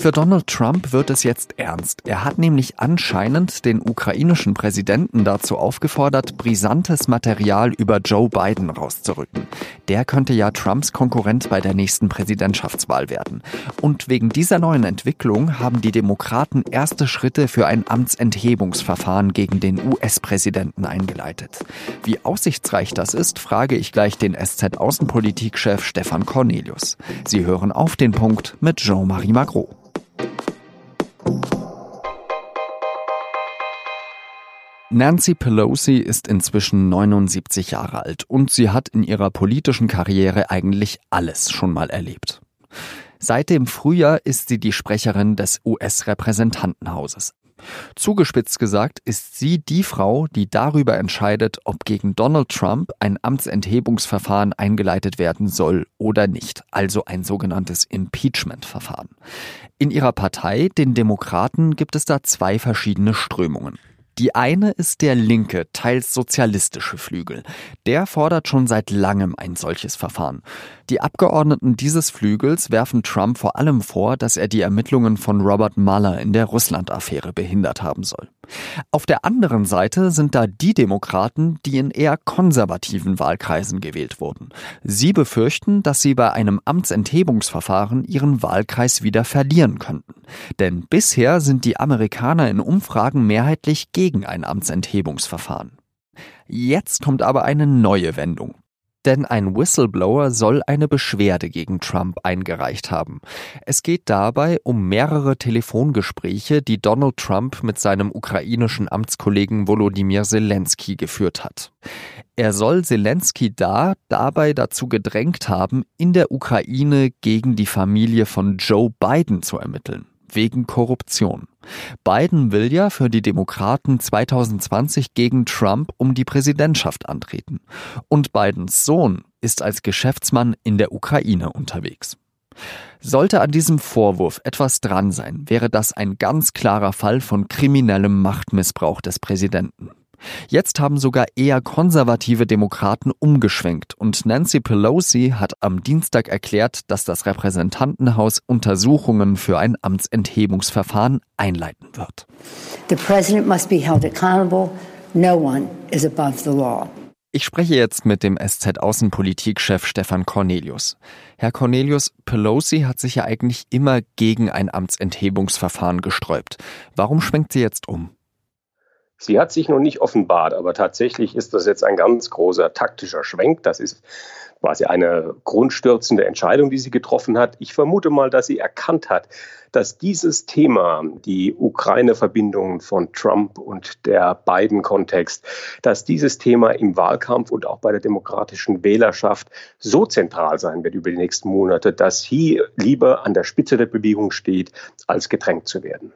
Für Donald Trump wird es jetzt ernst. Er hat nämlich anscheinend den ukrainischen Präsidenten dazu aufgefordert, brisantes Material über Joe Biden rauszurücken. Der könnte ja Trumps Konkurrent bei der nächsten Präsidentschaftswahl werden. Und wegen dieser neuen Entwicklung haben die Demokraten erste Schritte für ein Amtsenthebungsverfahren gegen den US-Präsidenten eingeleitet. Wie aussichtsreich das ist, frage ich gleich den SZ-Außenpolitikchef Stefan Cornelius. Sie hören auf den Punkt mit Jean-Marie Magro. Nancy Pelosi ist inzwischen 79 Jahre alt und sie hat in ihrer politischen Karriere eigentlich alles schon mal erlebt. Seit dem Frühjahr ist sie die Sprecherin des US-Repräsentantenhauses. Zugespitzt gesagt ist sie die Frau, die darüber entscheidet, ob gegen Donald Trump ein Amtsenthebungsverfahren eingeleitet werden soll oder nicht, also ein sogenanntes Impeachment-Verfahren. In ihrer Partei, den Demokraten, gibt es da zwei verschiedene Strömungen. Die eine ist der linke, teils sozialistische Flügel. Der fordert schon seit langem ein solches Verfahren. Die Abgeordneten dieses Flügels werfen Trump vor allem vor, dass er die Ermittlungen von Robert Mueller in der Russland-Affäre behindert haben soll. Auf der anderen Seite sind da die Demokraten, die in eher konservativen Wahlkreisen gewählt wurden. Sie befürchten, dass sie bei einem Amtsenthebungsverfahren ihren Wahlkreis wieder verlieren könnten. Denn bisher sind die Amerikaner in Umfragen mehrheitlich gegen ein Amtsenthebungsverfahren. Jetzt kommt aber eine neue Wendung. Denn ein Whistleblower soll eine Beschwerde gegen Trump eingereicht haben. Es geht dabei um mehrere Telefongespräche, die Donald Trump mit seinem ukrainischen Amtskollegen Volodymyr Zelensky geführt hat. Er soll Zelensky da dabei dazu gedrängt haben, in der Ukraine gegen die Familie von Joe Biden zu ermitteln wegen Korruption. Biden will ja für die Demokraten 2020 gegen Trump um die Präsidentschaft antreten. Und Bidens Sohn ist als Geschäftsmann in der Ukraine unterwegs. Sollte an diesem Vorwurf etwas dran sein, wäre das ein ganz klarer Fall von kriminellem Machtmissbrauch des Präsidenten. Jetzt haben sogar eher konservative Demokraten umgeschwenkt und Nancy Pelosi hat am Dienstag erklärt, dass das Repräsentantenhaus Untersuchungen für ein Amtsenthebungsverfahren einleiten wird. The president must be held accountable. No one is above the law. Ich spreche jetzt mit dem SZ-Außenpolitikchef Stefan Cornelius. Herr Cornelius, Pelosi hat sich ja eigentlich immer gegen ein Amtsenthebungsverfahren gesträubt. Warum schwenkt sie jetzt um? Sie hat sich noch nicht offenbart, aber tatsächlich ist das jetzt ein ganz großer taktischer Schwenk. Das ist quasi eine grundstürzende Entscheidung, die sie getroffen hat. Ich vermute mal, dass sie erkannt hat, dass dieses Thema, die Ukraine-Verbindungen von Trump und der Biden-Kontext, dass dieses Thema im Wahlkampf und auch bei der demokratischen Wählerschaft so zentral sein wird über die nächsten Monate, dass sie lieber an der Spitze der Bewegung steht, als gedrängt zu werden.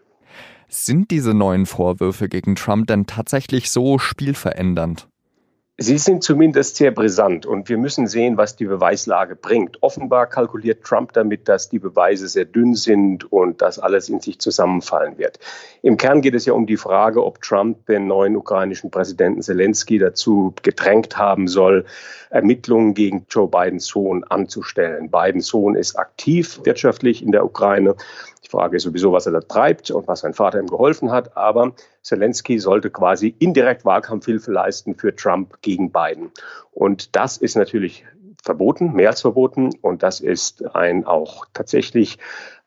Sind diese neuen Vorwürfe gegen Trump denn tatsächlich so spielverändernd? Sie sind zumindest sehr brisant und wir müssen sehen, was die Beweislage bringt. Offenbar kalkuliert Trump damit, dass die Beweise sehr dünn sind und dass alles in sich zusammenfallen wird. Im Kern geht es ja um die Frage, ob Trump den neuen ukrainischen Präsidenten Zelensky dazu gedrängt haben soll, Ermittlungen gegen Joe Bidens Sohn anzustellen. Bidens Sohn ist aktiv wirtschaftlich in der Ukraine Frage ist sowieso, was er da treibt und was sein Vater ihm geholfen hat. Aber Zelensky sollte quasi indirekt Wahlkampfhilfe leisten für Trump gegen Biden. Und das ist natürlich verboten, mehr als verboten. Und das ist ein auch tatsächlich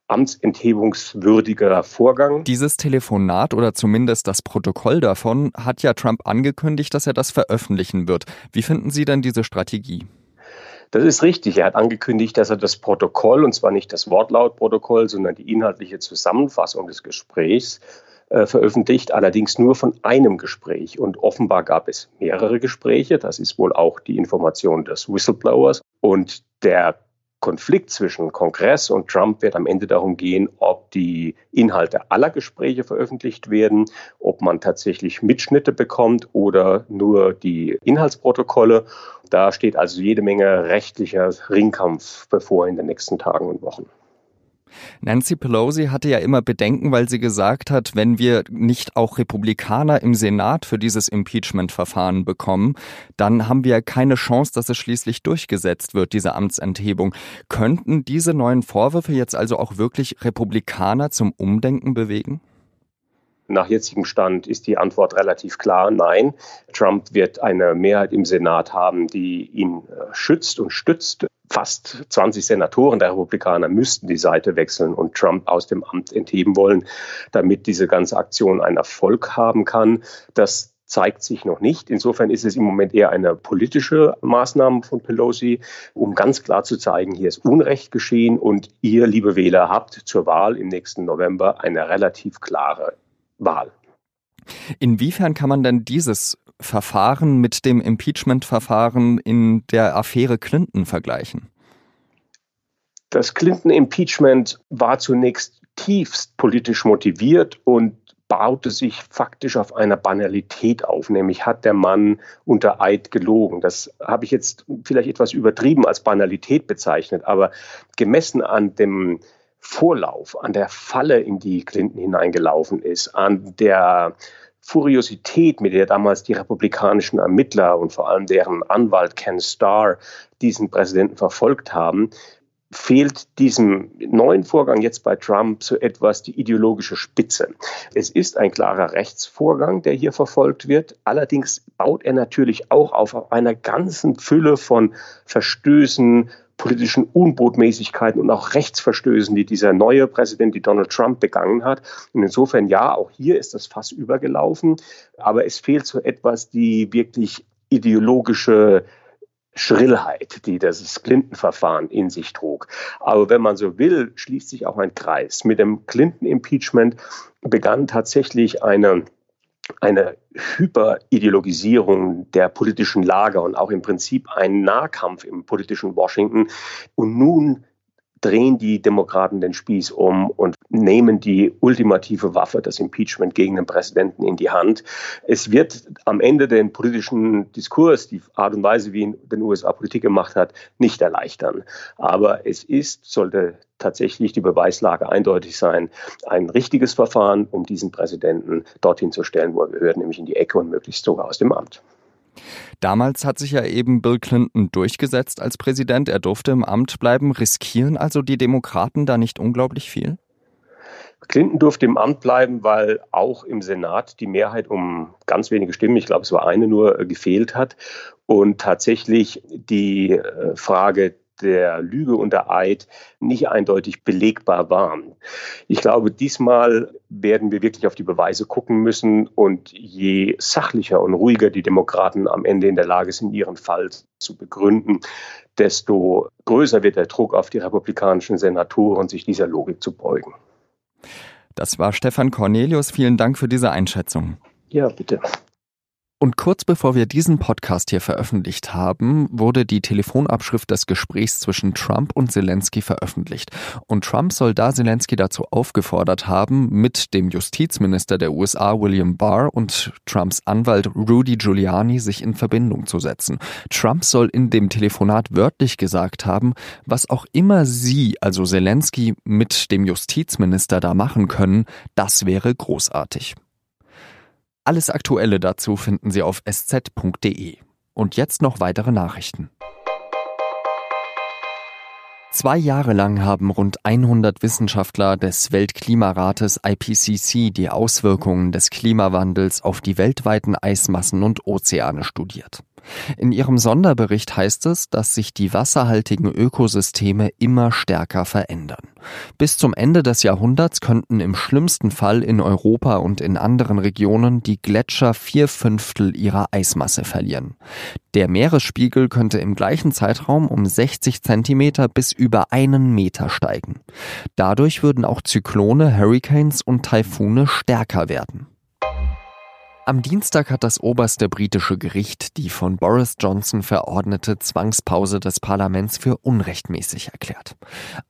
amtsenthebungswürdiger Vorgang. Dieses Telefonat oder zumindest das Protokoll davon hat ja Trump angekündigt, dass er das veröffentlichen wird. Wie finden Sie denn diese Strategie? Das ist richtig. Er hat angekündigt, dass er das Protokoll, und zwar nicht das Wortlautprotokoll, sondern die inhaltliche Zusammenfassung des Gesprächs äh, veröffentlicht, allerdings nur von einem Gespräch. Und offenbar gab es mehrere Gespräche. Das ist wohl auch die Information des Whistleblowers. Und der Konflikt zwischen Kongress und Trump wird am Ende darum gehen, ob die Inhalte aller Gespräche veröffentlicht werden, ob man tatsächlich Mitschnitte bekommt oder nur die Inhaltsprotokolle. Da steht also jede Menge rechtlicher Ringkampf bevor in den nächsten Tagen und Wochen. Nancy Pelosi hatte ja immer Bedenken, weil sie gesagt hat, wenn wir nicht auch Republikaner im Senat für dieses Impeachment-Verfahren bekommen, dann haben wir keine Chance, dass es schließlich durchgesetzt wird, diese Amtsenthebung. Könnten diese neuen Vorwürfe jetzt also auch wirklich Republikaner zum Umdenken bewegen? Nach jetzigem Stand ist die Antwort relativ klar, nein. Trump wird eine Mehrheit im Senat haben, die ihn äh, schützt und stützt. Fast 20 Senatoren der Republikaner müssten die Seite wechseln und Trump aus dem Amt entheben wollen, damit diese ganze Aktion einen Erfolg haben kann. Das zeigt sich noch nicht. Insofern ist es im Moment eher eine politische Maßnahme von Pelosi, um ganz klar zu zeigen, hier ist Unrecht geschehen und ihr, liebe Wähler, habt zur Wahl im nächsten November eine relativ klare Wahl. Inwiefern kann man denn dieses Verfahren mit dem Impeachment-Verfahren in der Affäre Clinton vergleichen? Das Clinton-Impeachment war zunächst tiefst politisch motiviert und baute sich faktisch auf einer Banalität auf, nämlich hat der Mann unter Eid gelogen. Das habe ich jetzt vielleicht etwas übertrieben als Banalität bezeichnet, aber gemessen an dem Vorlauf, an der Falle, in die Clinton hineingelaufen ist, an der Furiosität, mit der damals die republikanischen Ermittler und vor allem deren Anwalt Ken Starr diesen Präsidenten verfolgt haben, fehlt diesem neuen Vorgang jetzt bei Trump so etwas die ideologische Spitze. Es ist ein klarer Rechtsvorgang, der hier verfolgt wird. Allerdings baut er natürlich auch auf einer ganzen Fülle von Verstößen, politischen Unbotmäßigkeiten und auch Rechtsverstößen, die dieser neue Präsident, die Donald Trump begangen hat. Und insofern ja, auch hier ist das Fass übergelaufen, aber es fehlt so etwas, die wirklich ideologische Schrillheit, die das Clinton-Verfahren in sich trug. Aber wenn man so will, schließt sich auch ein Kreis. Mit dem Clinton-Impeachment begann tatsächlich eine eine Hyperideologisierung der politischen Lage und auch im Prinzip ein Nahkampf im politischen Washington. Und nun drehen die Demokraten den Spieß um und nehmen die ultimative Waffe, das Impeachment gegen den Präsidenten in die Hand. Es wird am Ende den politischen Diskurs, die Art und Weise, wie in den USA Politik gemacht hat, nicht erleichtern. Aber es ist, sollte tatsächlich die Beweislage eindeutig sein, ein richtiges Verfahren, um diesen Präsidenten dorthin zu stellen, wo er gehört, nämlich in die Ecke und möglichst sogar aus dem Amt. Damals hat sich ja eben Bill Clinton durchgesetzt als Präsident. Er durfte im Amt bleiben. Riskieren also die Demokraten da nicht unglaublich viel? Clinton durfte im Amt bleiben, weil auch im Senat die Mehrheit um ganz wenige Stimmen, ich glaube es war eine nur, äh, gefehlt hat. Und tatsächlich die äh, Frage der Lüge unter Eid nicht eindeutig belegbar waren. Ich glaube, diesmal werden wir wirklich auf die Beweise gucken müssen und je sachlicher und ruhiger die Demokraten am Ende in der Lage sind, ihren Fall zu begründen, desto größer wird der Druck auf die republikanischen Senatoren, sich dieser Logik zu beugen. Das war Stefan Cornelius. Vielen Dank für diese Einschätzung. Ja, bitte. Und kurz bevor wir diesen Podcast hier veröffentlicht haben, wurde die Telefonabschrift des Gesprächs zwischen Trump und Zelensky veröffentlicht. Und Trump soll da Zelensky dazu aufgefordert haben, mit dem Justizminister der USA William Barr und Trumps Anwalt Rudy Giuliani sich in Verbindung zu setzen. Trump soll in dem Telefonat wörtlich gesagt haben, was auch immer sie, also Zelensky, mit dem Justizminister da machen können, das wäre großartig. Alles Aktuelle dazu finden Sie auf sz.de. Und jetzt noch weitere Nachrichten. Zwei Jahre lang haben rund 100 Wissenschaftler des Weltklimarates IPCC die Auswirkungen des Klimawandels auf die weltweiten Eismassen und Ozeane studiert. In ihrem Sonderbericht heißt es, dass sich die wasserhaltigen Ökosysteme immer stärker verändern. Bis zum Ende des Jahrhunderts könnten im schlimmsten Fall in Europa und in anderen Regionen die Gletscher vier Fünftel ihrer Eismasse verlieren. Der Meeresspiegel könnte im gleichen Zeitraum um 60 Zentimeter bis über einen Meter steigen. Dadurch würden auch Zyklone, Hurricanes und Taifune stärker werden. Am Dienstag hat das oberste britische Gericht die von Boris Johnson verordnete Zwangspause des Parlaments für unrechtmäßig erklärt.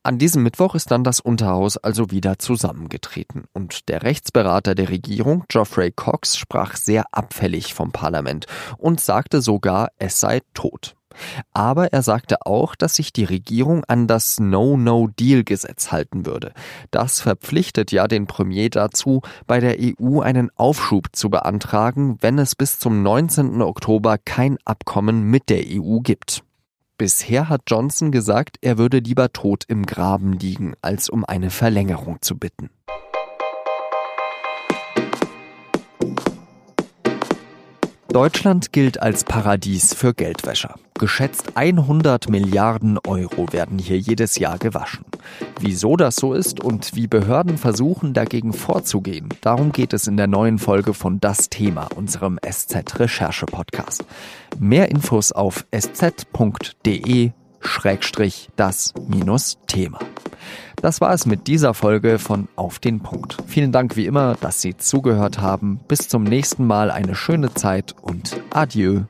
An diesem Mittwoch ist dann das Unterhaus also wieder zusammengetreten und der Rechtsberater der Regierung, Geoffrey Cox, sprach sehr abfällig vom Parlament und sagte sogar, es sei tot. Aber er sagte auch, dass sich die Regierung an das No-No-Deal-Gesetz halten würde. Das verpflichtet ja den Premier dazu, bei der EU einen Aufschub zu beantragen, wenn es bis zum 19. Oktober kein Abkommen mit der EU gibt. Bisher hat Johnson gesagt, er würde lieber tot im Graben liegen, als um eine Verlängerung zu bitten. Deutschland gilt als Paradies für Geldwäscher. Geschätzt 100 Milliarden Euro werden hier jedes Jahr gewaschen. Wieso das so ist und wie Behörden versuchen, dagegen vorzugehen, darum geht es in der neuen Folge von Das Thema, unserem SZ-Recherche-Podcast. Mehr Infos auf sz.de Schrägstrich das minus Thema. Das war es mit dieser Folge von Auf den Punkt. Vielen Dank wie immer, dass Sie zugehört haben. Bis zum nächsten Mal eine schöne Zeit und adieu.